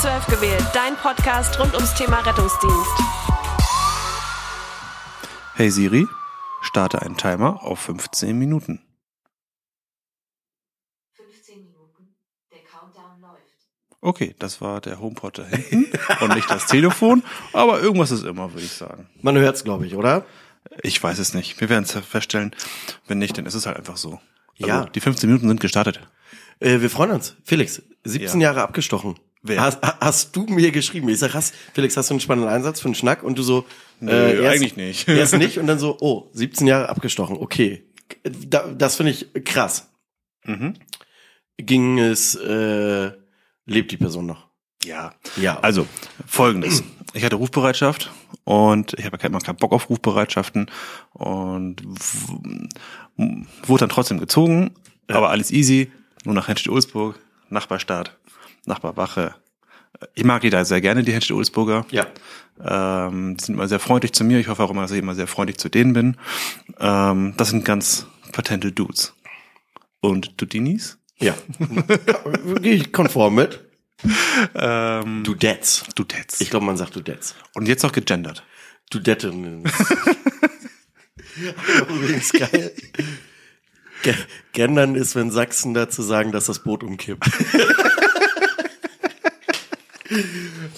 12 gewählt, dein Podcast rund ums Thema Rettungsdienst. Hey Siri, starte einen Timer auf 15 Minuten. 15 Minuten. Der Countdown läuft. Okay, das war der HomePod da hinten und nicht das Telefon, aber irgendwas ist immer, würde ich sagen. Man hört's, glaube ich, oder? Ich weiß es nicht. Wir werden es feststellen. Wenn nicht, dann ist es halt einfach so. Also, Ja. Die 15 Minuten sind gestartet. Äh, wir freuen uns. Felix, 17 Ja. Jahre abgestochen. Wer? Hast, hast du mir geschrieben? Ich sag, hast, Felix, hast du einen spannenden Einsatz für einen Schnack? Und du so, Nö, äh, erst, eigentlich nicht. Erst nicht und dann so, oh, 17 Jahre abgestochen, okay. Da, das finde ich krass. Mhm. Ging es, äh, lebt die Person noch? Ja. Ja. Also, folgendes. Ich hatte Rufbereitschaft und ich habe ja keinen Bock auf Rufbereitschaften und wurde dann trotzdem gezogen, aber alles easy, nur nach Henstedt-Ulzburg, Nachbarstadt, Nachbarwache. Ich mag die da sehr gerne, die Henstedt-Ulzburger. Ja. Ähm, die sind immer sehr freundlich zu mir. Ich hoffe auch immer, dass ich immer sehr freundlich zu denen bin. Ähm, das sind ganz patente Dudes. Und Dudinis? Ja. Gehe ich konform mit. Ähm, Dudettes. Dudettes. Ich glaube, man sagt Dudettes. Und jetzt noch gegendert. Dudetten. Übrigens geil. Ge- Gendern ist, wenn Sachsen dazu sagen, dass das Boot umkippt.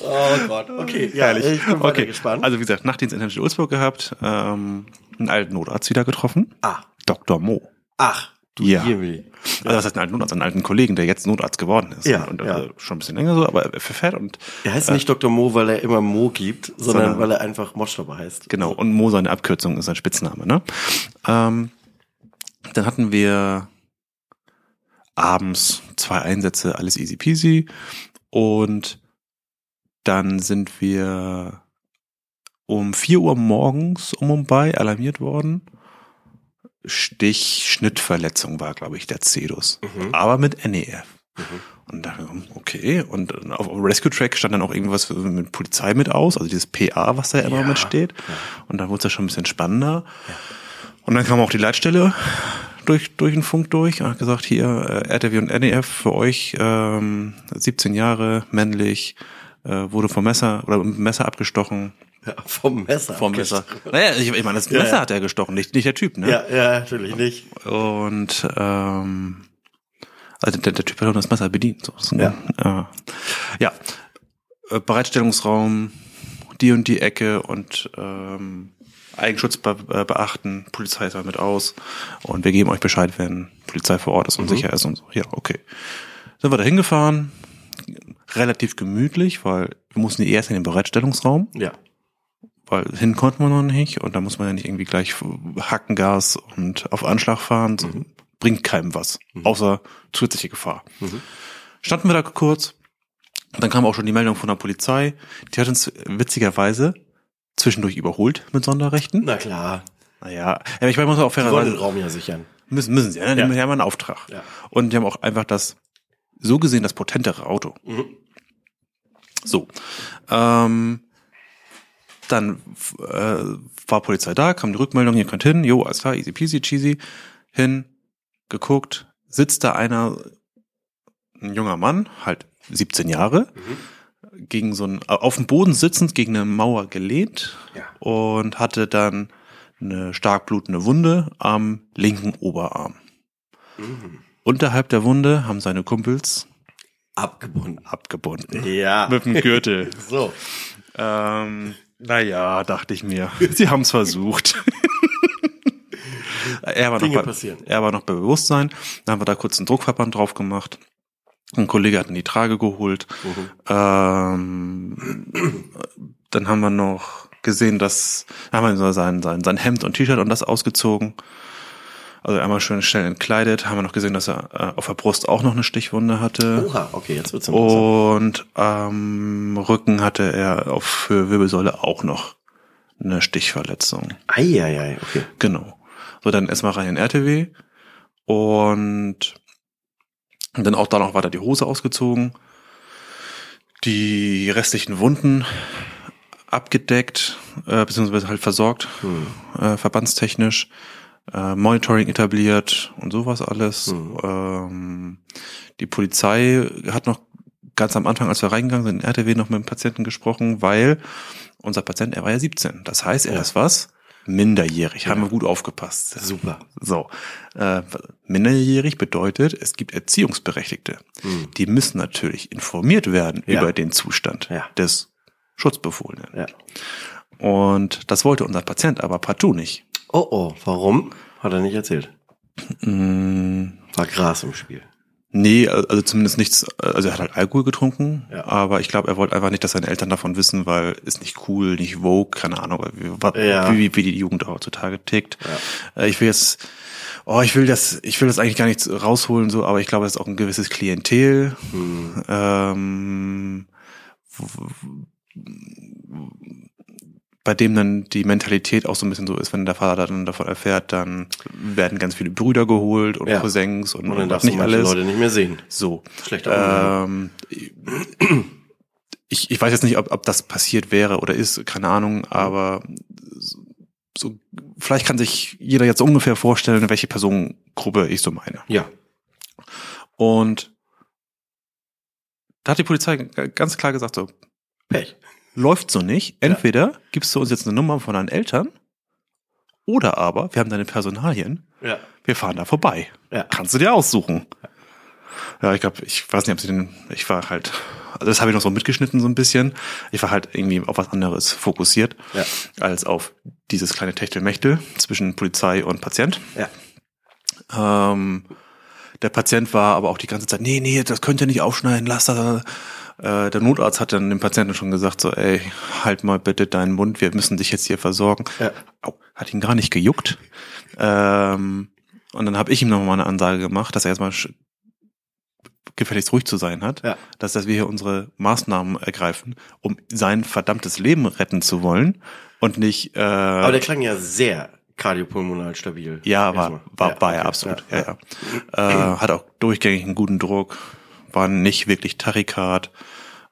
oh Gott, okay, ja, ich bin Okay, gespannt. also wie gesagt, Nachtdienst in Henstedt-Ulzburg gehabt, ähm, einen alten Notarzt wieder getroffen. ah, Dr. Mo. ach, du Ja. Jemini. Also das heißt einen alten Notarzt, einen alten Kollegen, der jetzt Notarzt geworden ist. Ja, und, ja. äh, schon ein bisschen länger so, aber er verfährt und Er heißt nicht Dr. Mo, weil er immer Mo gibt, sondern Sondern- weil er einfach Moschstopper heißt. genau, und Mo seine Abkürzung ist sein Spitzname, ne? Ähm, dann hatten wir abends zwei Einsätze, alles easy peasy. Und dann sind wir um 4 Uhr morgens um bei alarmiert worden. Stich, Schnittverletzung war, glaube ich, der Cedus. Mhm. Aber mit NEF. Und da, okay, und auf Rescue Track stand dann auch irgendwas mit Polizei mit aus, also dieses PA, was da immer Ja, mit steht. Und dann wurde es ja schon ein bisschen spannender. Und dann kam auch die Leitstelle durch, durch den Funk durch und hat gesagt, hier, äh, RTW und NEF für euch, ähm, 17 Jahre, männlich, äh, wurde vom Messer oder mit dem Messer abgestochen. Ja, vom Messer. Vom Messer. Naja, ich, ich meine, das Messer ja. hat er gestochen, nicht, nicht der Typ, ne? Ja, ja, natürlich nicht. Und ähm, also der, der Typ hat auch das Messer bedient. So. Ja. äh, ja. Äh, Bereitstellungsraum, die und die Ecke und ähm, Eigenschutz be äh, beachten, Polizei ist mit aus und wir geben euch Bescheid, wenn Polizei vor Ort ist und sicher ist und so. Ja, okay. Sind wir da hingefahren, relativ gemütlich, weil wir mussten erst in den Bereitstellungsraum Ja. weil hin konnten wir noch nicht und da muss man ja nicht irgendwie gleich Hackengas und auf Anschlag fahren. So, Bringt keinem was, außer zusätzliche Gefahr. Standen wir da kurz, dann kam auch schon die Meldung von der Polizei. Die hat uns witzigerweise zwischendurch überholt mit Sonderrechten. Na klar. Naja, aber ich meine, man muss auch Die wollen den fairerweise, Raum ja sichern. müssen, müssen sie, ne? die Ja. haben ja immer einen Auftrag. Ja. Und die haben auch einfach das, so gesehen, das potentere Auto. Mhm. So. Ähm, dann äh, war Polizei da, kam die Rückmeldung, ihr könnt hin, jo, alles klar, easy peasy, cheesy, hin, geguckt, sitzt da einer, ein junger Mann, halt 17 Jahre, gegen so ein, auf dem Boden sitzend, gegen eine Mauer gelehnt Ja. und hatte dann eine stark blutende Wunde am linken Oberarm. Mhm. Unterhalb der Wunde haben seine Kumpels Abgebunden. abgebunden. Ja. Mit dem Gürtel. So. Ähm, naja, dachte ich mir. Sie haben es versucht. er, war noch Dinge bei, passieren. er war noch bei Bewusstsein. Dann haben wir da kurz einen Druckverband drauf gemacht. Ein Kollege hat in die Trage geholt. Mhm. Ähm, dann haben wir noch gesehen, dass haben wir sein, sein, sein Hemd und T-Shirt und das ausgezogen. Also einmal schön schnell entkleidet. Haben wir noch gesehen, dass er äh, auf der Brust auch noch eine Stichwunde hatte. Oha, okay, jetzt wird's. Und am Rücken hatte er auf für Wirbelsäule auch noch eine Stichverletzung. Eieiei, okay. Genau. So, dann erstmal rein in RTW und dann auch da noch weiter die Hose ausgezogen. Die restlichen Wunden abgedeckt, äh, beziehungsweise halt versorgt, äh, verbandstechnisch, äh, Monitoring etabliert und sowas alles. Ähm, die Polizei hat noch ganz am Anfang, als wir reingegangen sind, in RTW noch mit dem Patienten gesprochen, weil unser Patient, er war ja 17. Das heißt, er Ja. ist was? Minderjährig. Haben wir gut aufgepasst. Super. So. Äh, minderjährig bedeutet, es gibt Erziehungsberechtigte. Die müssen natürlich informiert werden. Ja. über den Zustand Ja. des Schutzbefohlenen. Ja. Und das wollte unser Patient aber partout nicht. Oh oh, warum? Hat er nicht erzählt. Mm, War Gras im Spiel. Nee, also zumindest nichts, also er hat halt Alkohol getrunken, Ja. aber ich glaube, er wollte einfach nicht, dass seine Eltern davon wissen, weil ist nicht cool, nicht vogue, keine Ahnung, wie, Ja. wie, wie die Jugend heutzutage tickt. Äh, Ich will jetzt, oh, ich will das, ich will das eigentlich gar nicht rausholen, so, aber ich glaube, es ist auch ein gewisses Klientel, Hm. ähm, bei dem dann die Mentalität auch so ein bisschen so ist, wenn der Vater dann davon erfährt, dann werden ganz viele Brüder geholt und Ja. Cousins und, Und dann darfst du nicht manche alles. Leute nicht mehr sehen. So. Schlechter Ähm, ich, ich weiß jetzt nicht, ob, ob das passiert wäre oder ist, keine Ahnung, aber so, vielleicht kann sich jeder jetzt ungefähr vorstellen, welche Personengruppe ich so meine. Ja. Und da hat die Polizei ganz klar gesagt, so, Pech. Läuft so nicht. Entweder gibst du uns jetzt eine Nummer von deinen Eltern oder aber wir haben deine Personalien, Ja. wir fahren da vorbei. Ja. Kannst du dir aussuchen. Ja, ich glaube, ich weiß nicht, ob sie den, ich war halt, also das habe ich noch so mitgeschnitten so ein bisschen. Ich war halt irgendwie auf was anderes fokussiert, Ja. als auf dieses kleine Techtelmechtel zwischen Polizei und Patient. Ja. Ähm, der Patient war aber auch die ganze Zeit, nee, nee, das könnt ihr nicht aufschneiden, lass das. Äh, der Notarzt hat dann dem Patienten schon gesagt, so, ey, halt mal bitte deinen Mund, wir müssen dich jetzt hier versorgen. Ja. Au, hat ihn gar nicht gejuckt. Ähm, und dann habe ich ihm nochmal eine Ansage gemacht, dass er erstmal gefälligst ruhig zu sein hat, Ja. dass, dass wir hier unsere Maßnahmen ergreifen, um sein verdammtes Leben retten zu wollen und nicht äh, Aber der klang ja sehr kardiopulmonal stabil. ja, war, Erstmal. war, Ja, war er okay. absolut. Ja, ja. Äh, hat auch durchgängig einen guten Druck, war nicht wirklich Tachykard,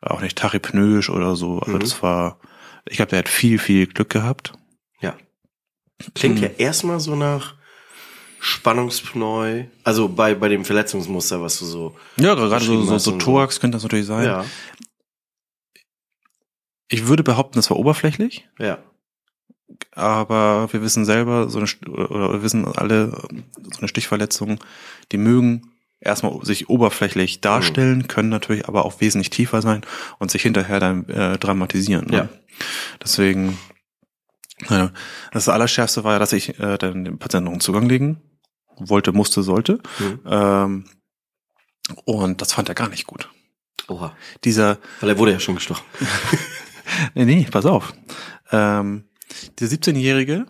auch nicht tachypnoisch oder so. Also Mhm. das war, ich glaube, der hat viel, viel Glück gehabt. Ja. Klingt Hm. ja erstmal so nach Spannungspneu. Also bei, bei dem Verletzungsmuster, was du so. Ja, gerade so, so, so Thorax könnte das natürlich sein. Ja. Ich würde behaupten, das war oberflächlich, Ja. aber wir wissen selber, so eine, oder wir wissen alle, so eine Stichverletzung, die mögen erstmal sich oberflächlich darstellen, können natürlich aber auch wesentlich tiefer sein und sich hinterher dann äh, dramatisieren. Ne? Ja. Deswegen, ja, das Allerschärfste war ja, dass ich äh, dann dem Patienten noch einen Zugang legen wollte, musste, sollte. Mhm. Ähm, und das fand er gar nicht gut. Oha. Dieser, Weil er wurde ja schon gestochen. nee, nee, pass auf. Ähm, der 17-jährige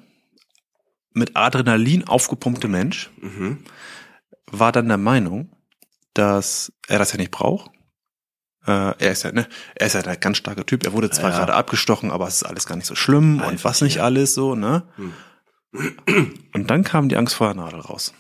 mit Adrenalin aufgepumpte Mensch Mhm. War dann der Meinung, dass er das ja nicht braucht. Äh, er ist ja, ne, er ist ja ein ganz starker Typ. Er wurde zwar Ja. gerade abgestochen, aber es ist alles gar nicht so schlimm und Einfach was nicht alles so, ne? Hm. Und dann kam die Angst vor der Nadel raus.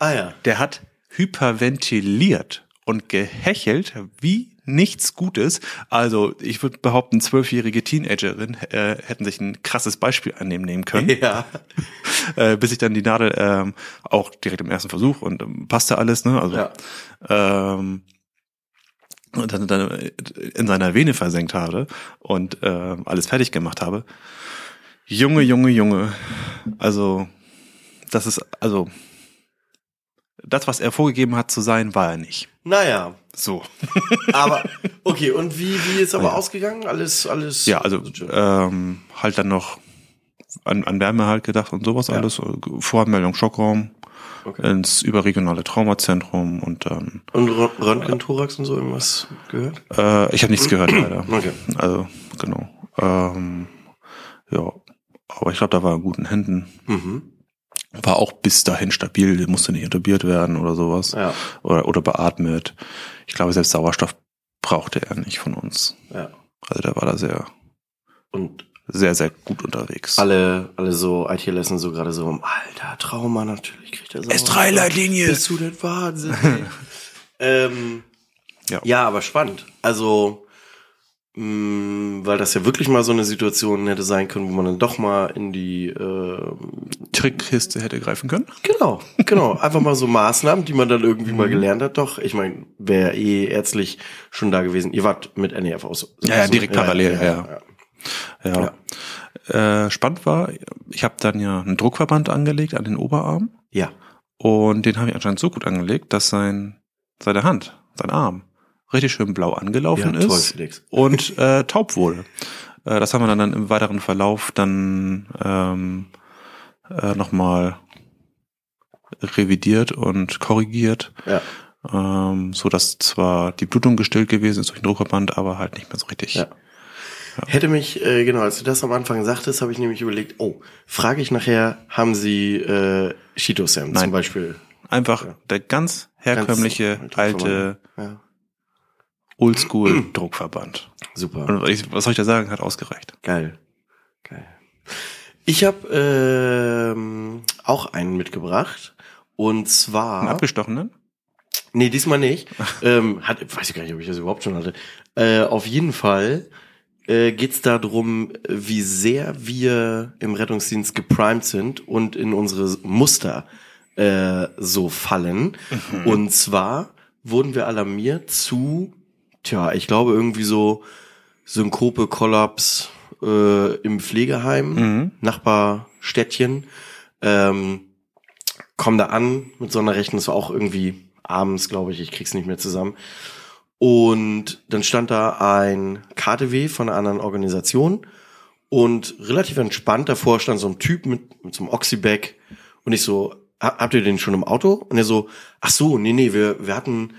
Ah ja. Der hat hyperventiliert und gehechelt wie nichts Gutes. Also ich würde behaupten, zwölfjährige Teenagerin äh, hätten sich ein krasses Beispiel annehmen nehmen können. Ja. äh, bis ich dann die Nadel ähm, auch direkt im ersten Versuch und ähm, passte alles, ne? Also Ja. ähm, und dann, dann in seiner Vene versenkt habe und ähm, alles fertig gemacht habe. Junge, Junge, Junge. Also das ist also das, was er vorgegeben hat zu sein, war er nicht. Naja. So. Aber, okay, und wie, wie ist aber Ja. ausgegangen? Alles, alles. Ja, also ähm, halt dann noch an, an Wärme halt gedacht und sowas Ja. alles. Voranmeldung, Schockraum, Okay. ins überregionale Traumazentrum und dann Und Rö- Röntgen-Thorax und so irgendwas gehört? äh, ich habe nichts gehört leider. Okay. Also genau. Ähm, ja, aber ich glaube, da war in guten Händen. Mhm. War auch bis dahin stabil, musste nicht intubiert werden oder sowas Ja. oder oder beatmet. Ich glaube, selbst Sauerstoff brauchte er nicht von uns. Ja. Also der war da sehr Und sehr sehr gut unterwegs. alle, alle so IT-Lessen so gerade so, alter, Trauma natürlich kriegt er so. S3-Leitlinie. Bist du denn Wahnsinn? ähm, Ja. ja, aber spannend. Also, weil das ja wirklich mal so eine Situation hätte sein können, wo man dann doch mal in die äh, Trickkiste hätte greifen können. Genau, genau. Einfach mal so Maßnahmen, die man dann irgendwie mal gelernt hat. Doch, ich meine, wäre eh ärztlich schon da gewesen. Ihr wart mit NEF aus. Ja, ja, direkt parallel, ja. Ja. Äh, spannend war, ich habe dann ja einen Druckverband angelegt an den Oberarm Ja. und den habe ich anscheinend so gut angelegt, dass sein seine Hand, sein Arm richtig schön blau angelaufen Ja, toll, ist Felix. und äh, taub wurde. Äh, das haben wir dann, dann im weiteren Verlauf dann ähm, äh, nochmal revidiert und korrigiert, Ja. ähm, so dass zwar die Blutung gestillt gewesen ist durch den Druckverband, aber halt nicht mehr so richtig. Ja. Hätte mich, äh, genau, als du das am Anfang sagtest, habe ich nämlich überlegt, oh, frage ich nachher, haben sie äh, Cheeto-Sam Nein. zum Beispiel? Einfach der ganz herkömmliche Ganz alte Ja, Oldschool-Druckverband. super. Und was soll ich da sagen, hat ausgereicht. Geil. Geil. Ich habe ähm, auch einen mitgebracht. Und zwar. Einen abgestochenen? Nee, diesmal nicht. ähm, hat, weiß ich gar nicht, ob ich das überhaupt schon hatte. Äh, auf jeden Fall äh, geht es darum, wie sehr wir im Rettungsdienst geprimed sind und in unsere Muster äh, so fallen. Und zwar wurden wir alarmiert zu, tja, ich glaube irgendwie so Synkope, Kollaps äh, im Pflegeheim, Mhm. Nachbarstädtchen. Ähm, komm da an mit so einer Rechnung, das war auch irgendwie abends, glaube ich, ich krieg's nicht mehr zusammen. Und dann stand da ein KTW von einer anderen Organisation und relativ entspannt davor stand so ein Typ mit, mit so einem Oxybag und ich so, "Ha- habt ihr den schon im Auto? Und er so, ach so, nee, nee, wir, wir hatten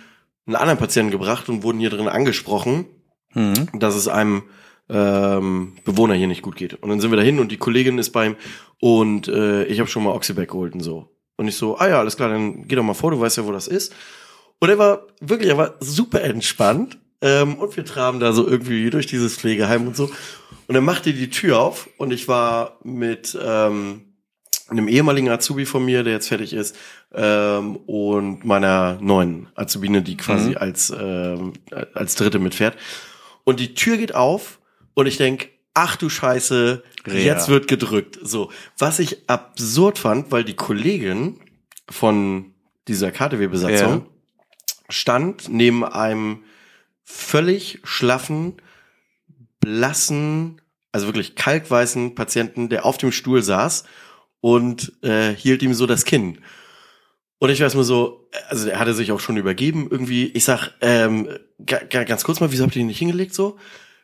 einen anderen Patienten gebracht und wurden hier drin angesprochen Mhm. dass es einem ähm, Bewohner hier nicht gut geht. Und dann sind wir dahin und die Kollegin ist beim und äh, ich habe schon mal Oxyback geholt und so. Und ich so, ah ja, alles klar, dann geh doch mal vor, du weißt ja, wo das ist. Und er war wirklich, er war super entspannt. Ähm, und wir traben da so irgendwie durch dieses Pflegeheim und so. Und dann machte die Tür auf und ich war mit ähm, einem ehemaligen Azubi von mir, der jetzt fertig ist, ähm, und meiner neuen Azubine, die quasi Mhm. als, ähm, als dritte mitfährt. Und die Tür geht auf und ich denk, ach du Scheiße, Ja. jetzt wird gedrückt. So, was ich absurd fand, weil die Kollegin von dieser KTW-Besatzung Ja. stand neben einem völlig schlaffen, blassen, also wirklich kalkweißen Patienten, der auf dem Stuhl saß und äh, hielt ihm so das Kinn. Und ich weiß mal so, also er hatte sich auch schon übergeben irgendwie. Ich sag, ähm, ga- ga- ganz kurz mal, wieso habt ihr ihn nicht hingelegt so?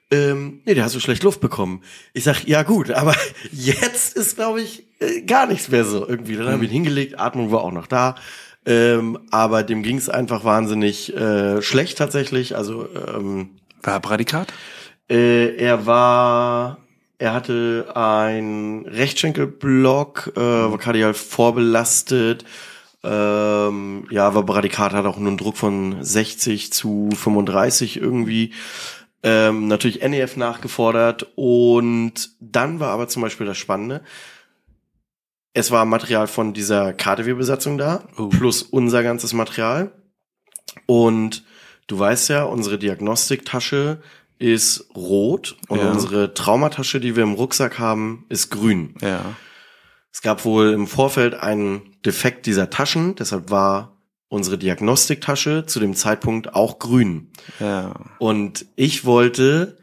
Ähm, nee, der hat so schlecht Luft bekommen. Ich sag, ja gut, aber jetzt ist, glaube ich, äh, gar nichts mehr so irgendwie. Dann haben wir ihn hingelegt, Atmung war auch noch da. Ähm, aber dem ging es einfach wahnsinnig äh, schlecht tatsächlich. Also ähm, War Prädikat? äh, er war, er hatte ein Rechtschenkelblock, äh, war kardial vorbelastet. Ähm, ja, war Bradikat, hat auch nur einen Druck von 60 zu 35 irgendwie. Ähm, natürlich NEF nachgefordert und dann war aber zum Beispiel das Spannende. Es war Material von dieser KTW-Besatzung da, Oh. plus unser ganzes Material. Und du weißt ja, unsere Diagnostiktasche ist rot und Ja. unsere Traumatasche, die wir im Rucksack haben, ist grün. Ja. Es gab wohl im Vorfeld einen Defekt dieser Taschen, deshalb war unsere Diagnostiktasche zu dem Zeitpunkt auch grün. Ja. Und ich wollte,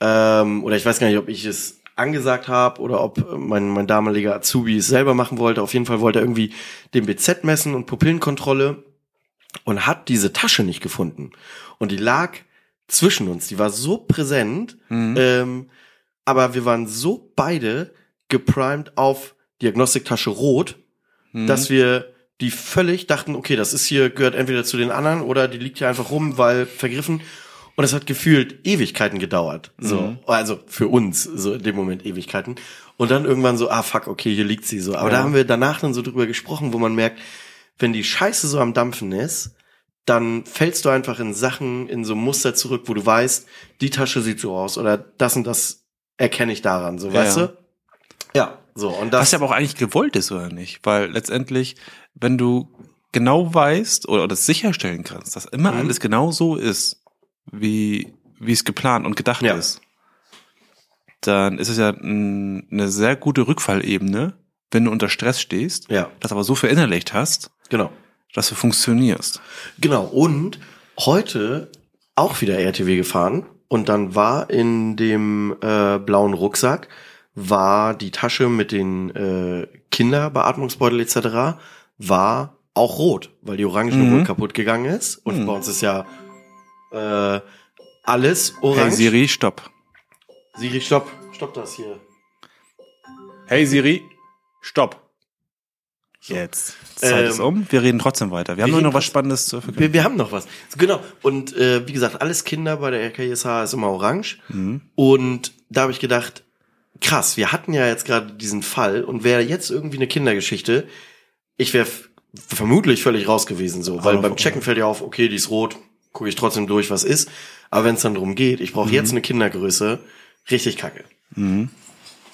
ähm, oder ich weiß gar nicht, ob ich es angesagt habe oder ob mein, mein damaliger Azubi es selber machen wollte. Auf jeden Fall wollte er irgendwie den BZ messen und Pupillenkontrolle und hat diese Tasche nicht gefunden. Und die lag zwischen uns, die war so präsent, Mhm. ähm, aber wir waren so beide geprimed auf Diagnostiktasche rot, Mhm. dass wir die völlig dachten, okay, das ist hier, gehört entweder zu den anderen oder die liegt hier einfach rum, weil vergriffen. Und es hat gefühlt Ewigkeiten gedauert. So, Mhm. also für uns, so in dem Moment Ewigkeiten. Und dann irgendwann so, ah fuck, okay, hier liegt sie so. Aber Ja. da haben wir danach dann so drüber gesprochen, wo man merkt, wenn die Scheiße so am Dampfen ist, dann fällst du einfach in Sachen, in so Muster zurück, wo du weißt, die Tasche sieht so aus oder das und das erkenne ich daran, so, Ja, weißt ja. du? Ja, so. Und das, Was ja aber auch eigentlich gewollt ist, oder nicht? Weil letztendlich, wenn du genau weißt oder das sicherstellen kannst, dass immer Mhm. alles genau so ist, wie, wie es geplant und gedacht Ja. ist, dann ist es ja n- eine sehr gute Rückfallebene, wenn du unter Stress stehst, Ja. das aber so verinnerlicht hast, Genau. Dass du funktionierst. Genau. Und heute auch wieder RTW gefahren und dann war in dem äh, blauen Rucksack war die Tasche mit den äh, Kinderbeatmungsbeutel etc. war auch rot, weil die Orange Mhm. kaputt gegangen ist. Und Mhm. bei uns ist ja äh, alles orange. Hey Siri, stopp. Siri, stopp. Stopp das hier. Hey Siri, stopp. Jetzt. Zeit ist Ähm, um. Wir reden trotzdem weiter. Wir haben nur noch was Spannendes zu verkünden. Wir, wir haben noch was. Genau. Und äh, wie gesagt, alles Kinder bei der RKSH ist immer orange. Mhm. Und da habe ich gedacht, krass, wir hatten ja jetzt gerade diesen Fall und wäre jetzt irgendwie eine Kindergeschichte, ich wäre vermutlich völlig raus gewesen so, weil Aber beim Checken fällt ja auf, okay, die ist rot, gucke ich trotzdem durch, was ist. Aber wenn es dann darum geht, ich brauche jetzt eine Kindergröße, richtig kacke. Mhm.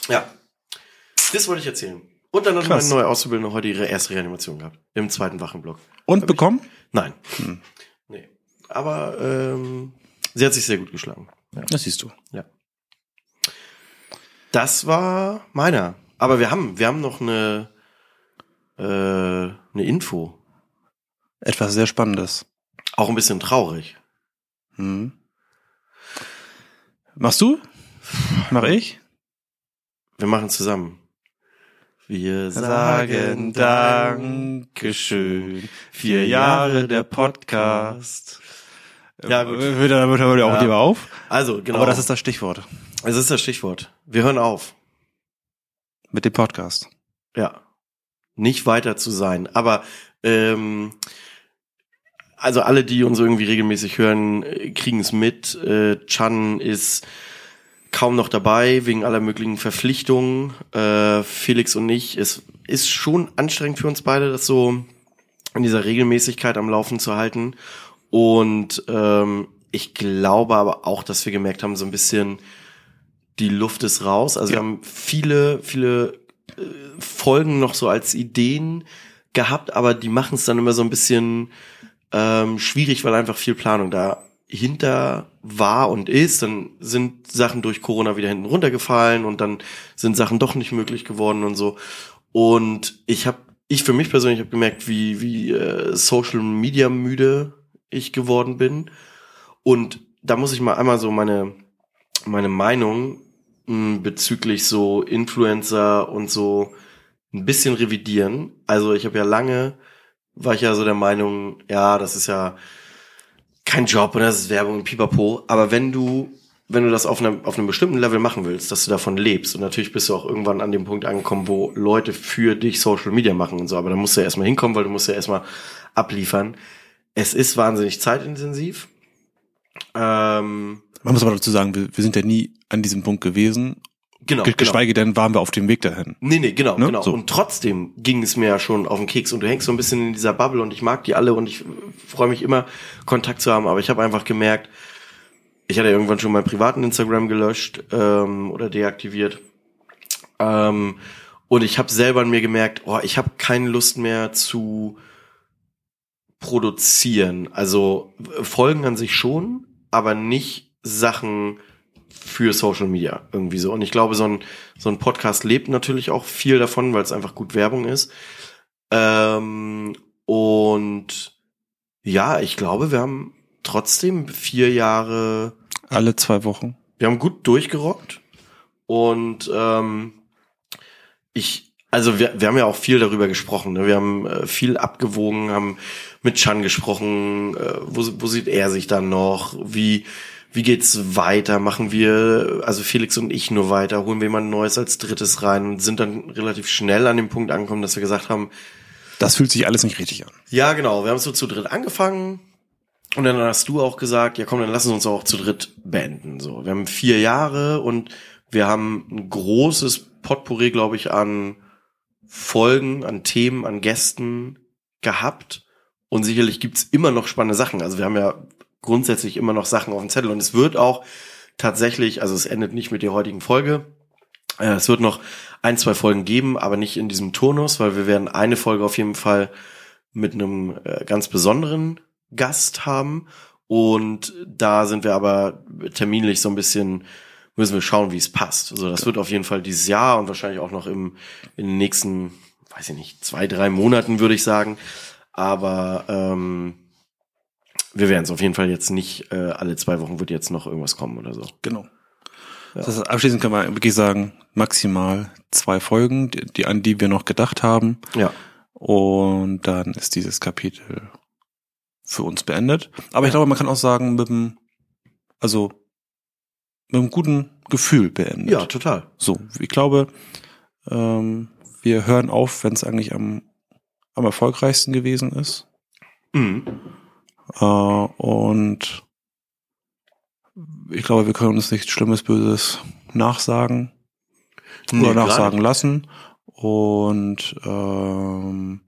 Ja. Das wollte ich erzählen. Und dann hat meine neue Auszubildende heute ihre erste Reanimation gehabt. Im zweiten Wachenblock. Und bekommen? Nein. Hm. Nee. Aber ähm, sie hat sich sehr gut geschlagen. Ja. Das siehst du. ja. Das war meiner. Aber wir haben, wir haben noch eine, äh, eine Info. Etwas sehr Spannendes. Auch ein bisschen traurig. Mhm. Machst du? Mach ich? Wir machen zusammen. Wir Sagen Dankeschön. Vier Jahre der Podcast. Ja, gut. Äh, Hört damit hört er auch Ja. lieber auf. Also, genau. Aber das ist das Stichwort es ist das Stichwort. Wir hören auf. mit dem Podcast. Ja. Nicht weiter zu sein. Aber ähm, also alle, die uns irgendwie regelmäßig hören, äh, kriegen es mit. Äh, Chan ist kaum noch dabei wegen aller möglichen Verpflichtungen. Äh, Felix und ich, es ist schon anstrengend für uns beide, das so in dieser Regelmäßigkeit am Laufen zu halten. Und ähm, ich glaube aber auch, dass wir gemerkt haben, so ein bisschen die Luft ist raus. Also wir Ja. haben viele, viele äh, Folgen noch so als Ideen gehabt, aber die machen es dann immer so ein bisschen ähm, schwierig, weil einfach viel Planung dahinter war und ist. Dann sind Sachen durch Corona wieder hinten runtergefallen und dann sind Sachen doch nicht möglich geworden und so. Und ich habe, ich für mich persönlich habe gemerkt, wie wie äh, Social Media müde ich geworden bin. Und da muss ich mal einmal so meine meine Meinung mh, bezüglich so Influencer und so ein bisschen revidieren. Also ich habe ja lange, war ich ja so der Meinung, ja, das ist ja kein Job und das ist Werbung und pipapo. Aber wenn du, wenn du das auf einem, auf einem bestimmten Level machen willst, dass du davon lebst und natürlich bist du auch irgendwann an dem Punkt angekommen, wo Leute für dich Social Media machen und so, aber da musst du ja erstmal hinkommen, weil du musst ja erstmal abliefern. Es ist wahnsinnig zeitintensiv. Ähm, Man muss aber dazu sagen, wir, wir sind ja nie an diesem Punkt gewesen. Genau, Ge- genau. Geschweige denn waren wir auf dem Weg dahin. Nee, nee, genau, Ne? genau. So. Und trotzdem ging es mir ja schon auf den Keks und du hängst so ein bisschen in dieser Bubble und ich mag die alle und ich freue mich immer, Kontakt zu haben, aber ich habe einfach gemerkt, ich hatte irgendwann schon meinen privaten Instagram gelöscht ähm, oder deaktiviert. Ähm, und ich habe selber an mir gemerkt, oh, ich habe keine Lust mehr zu produzieren. Also äh, Folgen an sich schon, aber nicht Sachen für Social Media irgendwie so. Und ich glaube, so ein, so ein Podcast lebt natürlich auch viel davon, weil es einfach gut Werbung ist. Ähm, und ja, ich glaube, wir haben trotzdem vier Jahre, Alle zwei Wochen. wir haben gut durchgerockt. Und ähm, ich, also wir, wir haben ja auch viel darüber gesprochen. Ne? Wir haben äh, viel abgewogen, haben mit Chan gesprochen, äh, wo, wo sieht er sich dann noch, wie, wie geht's weiter? Machen wir, also Felix und ich nur weiter, holen wir jemand Neues als drittes rein und sind dann relativ schnell an dem Punkt angekommen, dass wir gesagt haben, Das fühlt sich alles nicht richtig an. ja, genau. Wir haben so zu dritt angefangen. Und dann hast du auch gesagt, ja komm, dann lassen wir uns auch zu dritt beenden. So, wir haben vier Jahre und wir haben ein großes Potpourri, glaube ich, an Folgen, an Themen, an Gästen gehabt. Und sicherlich gibt's immer noch spannende Sachen. Also wir haben ja grundsätzlich immer noch Sachen auf dem Zettel. Und es wird auch tatsächlich, also es endet nicht mit der heutigen Folge. Äh, Es wird noch ein, zwei Folgen geben, aber nicht in diesem Turnus, weil wir werden eine Folge auf jeden Fall mit einem äh, ganz besonderen Gast haben. Und da sind wir aber terminlich so ein bisschen, müssen wir schauen, wie es passt. Also das wird auf jeden Fall dieses Jahr und wahrscheinlich auch noch im, in den nächsten, weiß ich nicht, zwei, drei Monaten, würde ich sagen. Aber ähm, wir werden es auf jeden Fall jetzt nicht, äh, alle zwei Wochen wird jetzt noch irgendwas kommen oder so. Genau. Das heißt, abschließend kann man wirklich sagen, maximal zwei Folgen, die, die an die wir noch gedacht haben. Ja. Und dann ist dieses Kapitel für uns beendet. Aber ich glaube, man kann auch sagen, mit einem, also mit einem guten Gefühl beendet. Ja, total. So, ich glaube, ähm, wir hören auf, wenn es eigentlich am, am erfolgreichsten gewesen ist. Mhm. Äh, und ich glaube, wir können uns nichts Schlimmes, Böses nachsagen Nee, oder nachsagen lassen. Und ähm,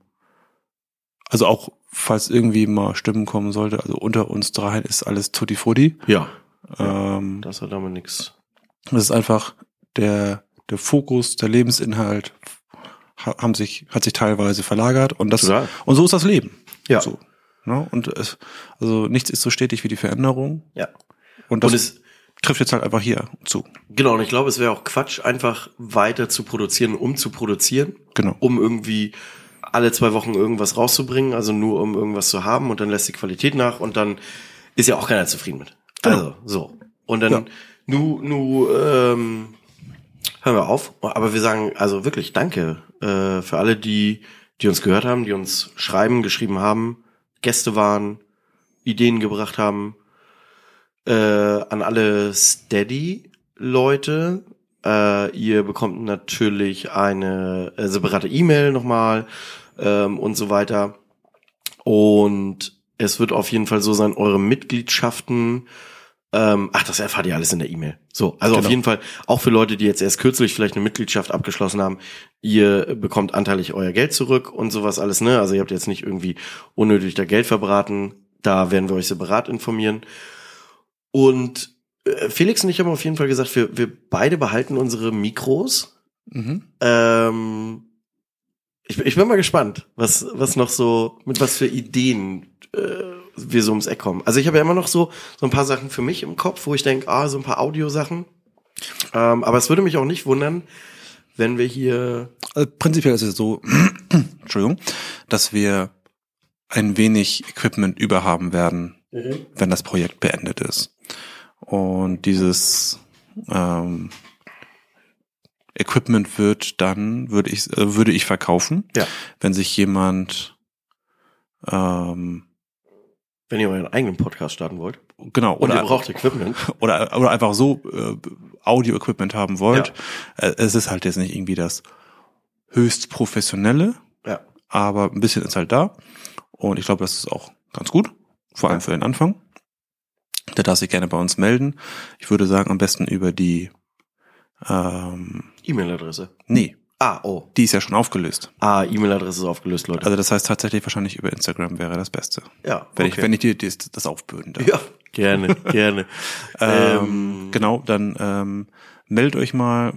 also auch, falls irgendwie mal Stimmen kommen sollte, also unter uns dreien ist alles Tutti Frutti. Ja, Ähm, das hat damit nichts. das ist einfach der, der Fokus, der Lebensinhalt ha- haben sich, hat sich teilweise verlagert und das, Total. und so ist das Leben. Ja. So, ne? Und es, also nichts ist so stetig wie die Veränderung. Ja. Und das Und es, trifft jetzt halt einfach hier zu. genau, und ich glaube, es wäre auch Quatsch, einfach weiter zu produzieren, um zu produzieren, Genau. um irgendwie alle zwei Wochen irgendwas rauszubringen, also nur um irgendwas zu haben und dann lässt die Qualität nach und dann ist ja auch keiner zufrieden mit. Genau. Also, so. Und dann, Ja. nu, nu, ähm, hören wir auf. Aber wir sagen also wirklich Danke äh, für alle, die, die uns gehört haben, die uns schreiben, geschrieben haben, Gäste waren, Ideen gebracht haben. Äh, an alle Steady-Leute. Äh, ihr bekommt natürlich eine äh, separate E-Mail nochmal ähm, und so weiter. Und es wird auf jeden Fall so sein, eure Mitgliedschaften ähm, ach, das erfahrt ihr alles in der E-Mail. So, also Genau. auf jeden Fall auch für Leute, die jetzt erst kürzlich vielleicht eine Mitgliedschaft abgeschlossen haben, ihr bekommt anteilig euer Geld zurück und sowas alles, ne? Also ihr habt jetzt nicht irgendwie unnötig da Geld verbraten. Da werden wir euch separat informieren. Und äh, Felix und ich haben auf jeden Fall gesagt, wir, wir beide behalten unsere Mikros. Mhm. Ähm, ich, ich bin mal gespannt, was, was noch so, mit was für Ideen äh, wir so ums Eck kommen. Also ich habe ja immer noch so, so ein paar Sachen für mich im Kopf, wo ich denke, ah, so ein paar Audiosachen. Ähm, aber es würde mich auch nicht wundern, wenn wir hier. Also prinzipiell ist es so, Entschuldigung, dass wir ein wenig Equipment überhaben werden, wenn das Projekt beendet ist. Und dieses ähm, Equipment wird dann, würde ich, äh, würde ich verkaufen, Ja. wenn sich jemand ähm, Wenn ihr euren eigenen Podcast starten wollt. genau Und ihr oder braucht Equipment. oder oder einfach so äh, Audio-Equipment haben wollt. Äh, es ist halt jetzt nicht irgendwie das höchst professionelle, Ja. aber ein bisschen ist halt da. Und ich glaube, das ist auch ganz gut, vor allem für den Anfang. Der darf sich gerne bei uns melden. Ich würde sagen, am besten über die, ähm, E-Mail-Adresse. nee, Ah, oh. die ist ja schon aufgelöst. Ah, E-Mail-Adresse ist aufgelöst, Leute. Also das heißt tatsächlich wahrscheinlich über Instagram wäre das Beste. ja. Wenn ich, wenn ich dir das, das aufbürden darf. Ja, gerne, gerne. Ähm, genau, dann ähm, meldet euch mal,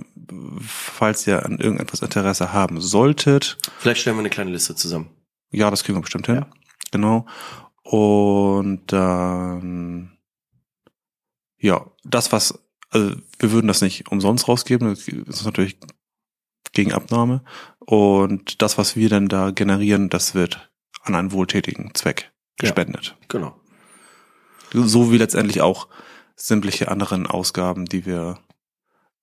falls ihr an irgendetwas Interesse haben solltet. Vielleicht stellen wir eine kleine Liste zusammen. Ja, das kriegen wir bestimmt hin. Ja. Genau. Und dann, ja, das, was, also wir würden das nicht umsonst rausgeben, das ist natürlich gegen Abnahme. Und das, was wir dann da generieren, das wird an einen wohltätigen Zweck Ja. gespendet. Genau. So wie letztendlich auch sämtliche anderen Ausgaben, die wir,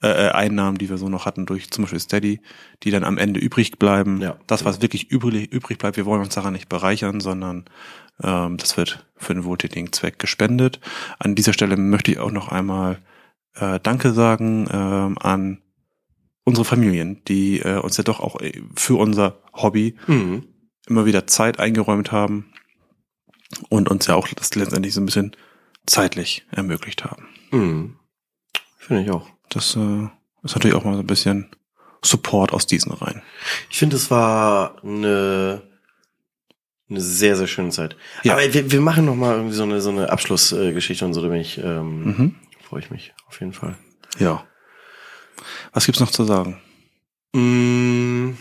äh, äh, Einnahmen, die wir so noch hatten durch zum Beispiel Steady, die dann am Ende übrig bleiben. Ja. Das, was wirklich übrig, übrig bleibt, wir wollen uns daran nicht bereichern, sondern ähm, das wird für den wohltätigen Zweck gespendet. An dieser Stelle möchte ich auch noch einmal äh, Danke sagen ähm, an unsere Familien, die äh, uns ja doch auch äh, für unser Hobby Mhm. immer wieder Zeit eingeräumt haben und uns ja auch das letztendlich so ein bisschen zeitlich ermöglicht haben. Mhm. Finde ich auch. Das äh, ist natürlich auch mal so ein bisschen Support aus diesen Reihen. Ich finde, es war eine, eine sehr, sehr schöne Zeit. Ja. Aber wir, wir machen noch mal irgendwie so eine, so eine Abschlussgeschichte und so, da bin ich, ähm, Mhm. freue ich mich auf jeden Fall. Ja. Was gibt's noch zu sagen? Mm.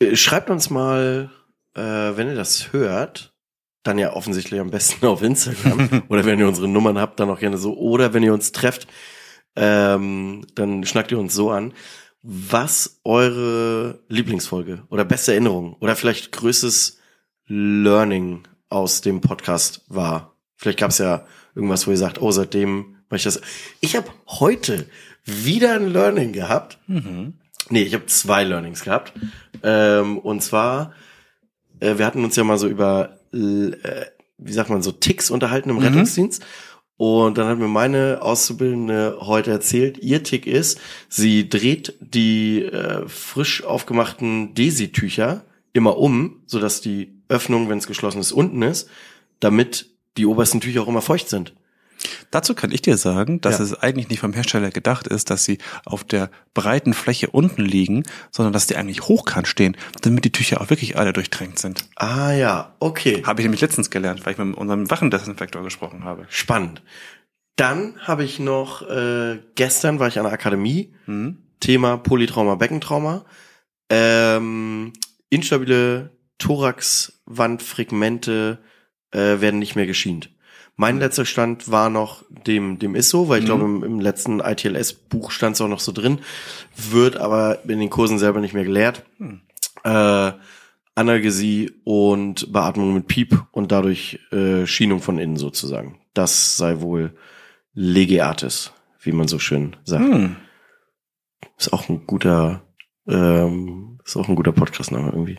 Äh, Schreibt uns mal, äh, wenn ihr das hört, dann ja offensichtlich am besten auf Instagram. oder wenn ihr unsere Nummern habt, dann auch gerne so. Oder wenn ihr uns trefft, ähm, dann schnackt ihr uns so an. Was eure Lieblingsfolge oder beste Erinnerung oder vielleicht größtes Learning aus dem Podcast war? Vielleicht gab es ja irgendwas, wo ihr sagt, oh, seitdem mache ich das. Ich habe heute wieder ein Learning gehabt. Nee, ich habe zwei Learnings gehabt. Ähm, und zwar, äh, wir hatten uns ja mal so über, äh, wie sagt man, so Ticks unterhalten im Rettungsdienst. Und dann hat mir meine Auszubildende heute erzählt, ihr Tick ist, sie dreht die äh, frisch aufgemachten Desi-Tücher immer um, sodass die Öffnung, wenn es geschlossen ist, unten ist, damit die obersten Tücher auch immer feucht sind. Dazu kann ich dir sagen, dass Ja. es eigentlich nicht vom Hersteller gedacht ist, dass sie auf der breiten Fläche unten liegen, sondern dass die eigentlich hochkant stehen, damit die Tücher auch wirklich alle durchtränkt sind. Ah ja, okay. Habe ich nämlich letztens gelernt, weil ich mit unserem Wachendesinfektor gesprochen habe. Spannend. Dann habe ich noch, äh, gestern war ich an der Akademie, Hm? Thema Polytrauma, Beckentrauma. Ähm, instabile Thoraxwandfragmente äh, werden nicht mehr geschient. Mein letzter Stand war noch dem, dem ist so, weil ich Mhm. glaube, im, im letzten ITLS-Buch stand es auch noch so drin, wird aber in den Kursen selber nicht mehr gelehrt. Hm. Äh, Analgesie und Beatmung mit Piep und dadurch äh, Schienung von innen sozusagen. Das sei wohl Lege Artis, wie man so schön sagt. Hm. Ist auch ein guter, ähm, ist auch ein guter Podcast-Name irgendwie.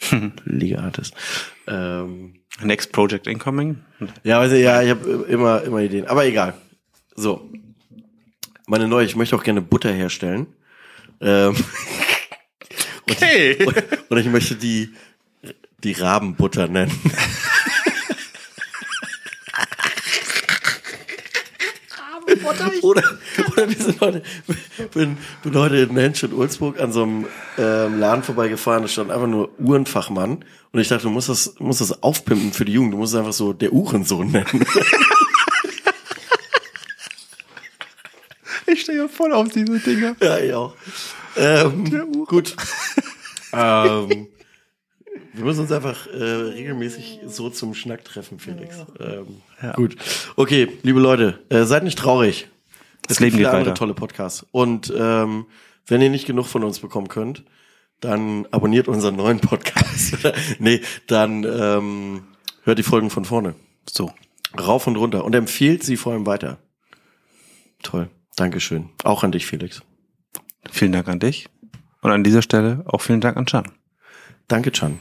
Lege Artis. Ähm, Next Project Incoming. ja, also, ja, ich habe immer, immer Ideen. Aber egal. So. Meine neue, ich möchte auch gerne Butter herstellen. Ähm, Okay. und ich möchte die, die Rabenbutter nennen. oder, oder wir sind heute, bin, bin heute in Hensch in Ulzburg an so einem ähm, Laden vorbeigefahren, da stand einfach nur Uhrenfachmann. Und ich dachte, du musst das, musst das aufpimpen für die Jugend. Du musst es einfach so der Uhrensohn nennen. Ich stehe ja voll auf diese Dinger. Ja, ich auch. Ähm, gut. ähm, wir müssen uns einfach äh, regelmäßig so zum Schnack treffen, Felix. Ähm, Gut. Okay, liebe Leute, äh, seid nicht traurig. Das Es Leben gibt viele geht andere weiter. tolle Podcasts. Und ähm, wenn ihr nicht genug von uns bekommen könnt, dann abonniert unseren neuen Podcast. nee, dann ähm, hört die Folgen von vorne. So. Rauf und runter. Und empfiehlt sie vor allem weiter. Toll. Dankeschön. Auch an dich, Felix. Vielen Dank an dich. Und an dieser Stelle auch vielen Dank an Can. Danke, Chan.